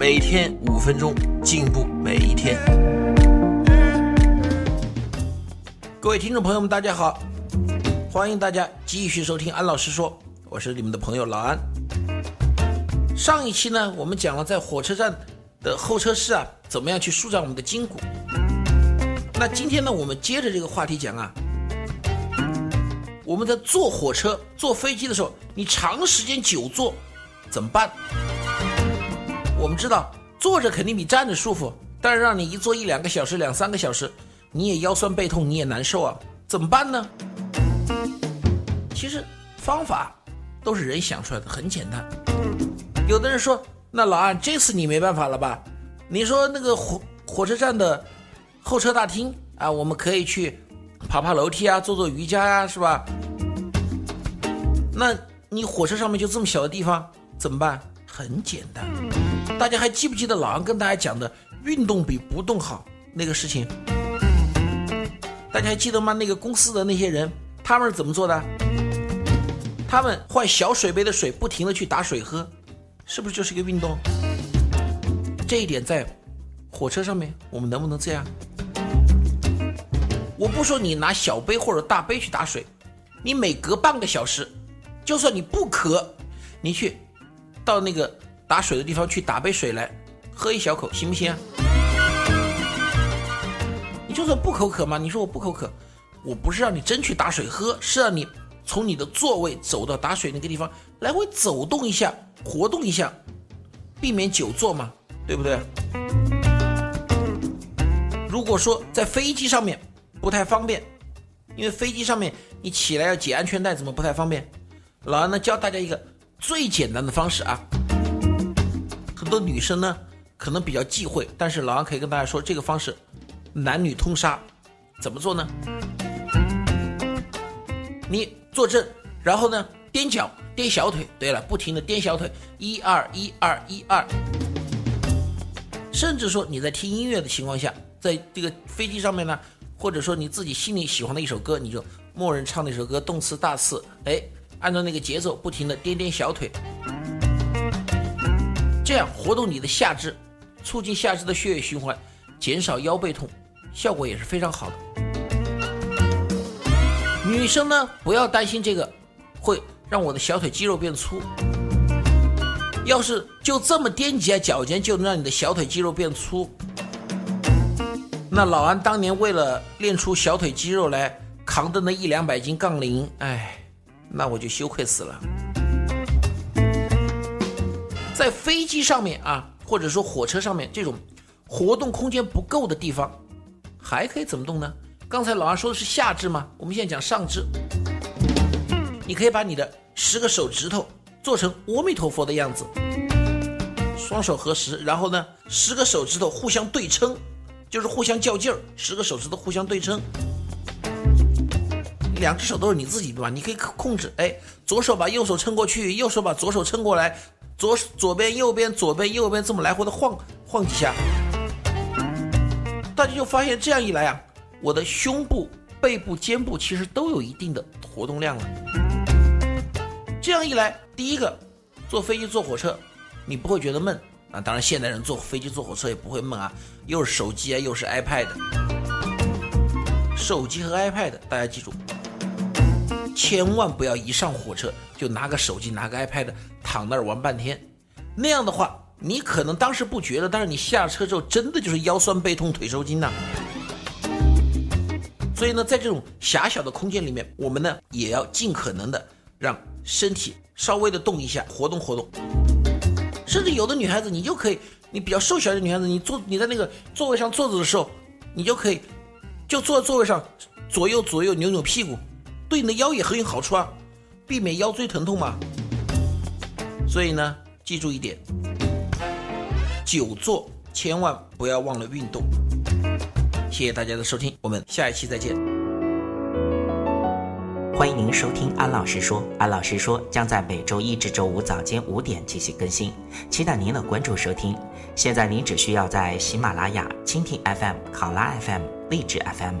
每天五分钟，进步每一天。各位听众朋友们，大家好，欢迎大家继续收听安老师说，我是你们的朋友老安。上一期呢，我们讲了在火车站的候车室啊，怎么样去舒展我们的筋骨。那今天呢，我们接着这个话题讲啊。我们在坐火车、坐飞机的时候，你长时间久坐怎么办？我们知道坐着肯定比站着舒服，但是让你一坐一两个小时、两三个小时，你也腰酸背痛，你也难受啊，怎么办呢？其实方法都是人想出来的，很简单。有的人说：“那老安，这次你没办法了吧？你说那个火火车站的候车大厅啊，我们可以去。”爬爬楼梯啊，做做瑜伽呀，是吧？那你火车上面就这么小的地方怎么办？很简单，大家还记不记得老杨跟大家讲的“运动比不动好”那个事情？大家还记得吗？那个公司的那些人，他们是怎么做的？他们换小水杯的水，不停的去打水喝，是不是就是一个运动？这一点在火车上面，我们能不能这样？我不说你拿小杯或者大杯去打水，你每隔半个小时，就算你不渴，你去到那个打水的地方去打杯水来喝一小口，行不行？你就算不口渴嘛，你说我不口渴，我不是让你真去打水喝，是让你从你的座位走到打水那个地方，来回走动一下，活动一下，避免久坐嘛，对不对？如果说在飞机上面。不太方便，因为飞机上面你起来要解安全带，怎么不太方便？老安呢教大家一个最简单的方式啊。很多女生呢可能比较忌讳，但是老安可以跟大家说，这个方式男女通杀。怎么做呢？你坐正，然后呢踮脚、踮小腿。对了，不停的踮小腿，一二一二一二。甚至说你在听音乐的情况下，在这个飞机上面呢。或者说你自己心里喜欢的一首歌，你就默认唱那首歌，动次大次，哎，按照那个节奏不停的颠颠小腿，样活动你的下肢，促进下肢的血液循环，减少腰背痛，效果也是非常好的。女生呢，不要担心这个会让我的小腿肌肉变粗，要是就这么踮几下脚尖就能让你的小腿肌肉变粗。那老安当年为了练出小腿肌肉来，扛的那一两百斤杠铃，哎，那我就羞愧死了。在飞机上面啊，或者说火车上面这种活动空间不够的地方，还可以怎么动呢？刚才老安说的是下肢吗？我们现在讲上肢。你可以把你的十个手指头做成阿弥陀佛的样子，双手合十，然后呢，十个手指头互相对称。就是互相较劲儿，十个手指头互相对称，两只手都是你自己的吧？你可以控制，哎，左手把右手撑过去，右手把左手撑过来，左左边右边左边右边这么来回的晃晃几下，大家就发现这样一来啊，我的胸部、背部、肩部其实都有一定的活动量了。这样一来，第一个，坐飞机坐火车，你不会觉得闷。啊，当然，现代人坐飞机、坐火车也不会闷啊，又是手机啊，又是 iPad。手机和 iPad，大家记住，千万不要一上火车就拿个手机、拿个 iPad 躺那儿玩半天。那样的话，你可能当时不觉得，但是你下车之后，真的就是腰酸背痛、腿抽筋呐。所以呢，在这种狭小的空间里面，我们呢也要尽可能的让身体稍微的动一下，活动活动。甚至有的女孩子，你就可以，你比较瘦小的女孩子，你坐你在那个座位上坐着的时候，你就可以就坐在座位上，左右左右扭扭屁股，对你的腰也很有好处啊，避免腰椎疼痛嘛。所以呢，记住一点，久坐千万不要忘了运动。谢谢大家的收听，我们下一期再见。欢迎您收听安老师说，安老师说将在每周一至周五早间五点进行更新，期待您的关注收听。现在您只需要在喜马拉雅、蜻蜓 FM、考拉 FM、荔枝 FM、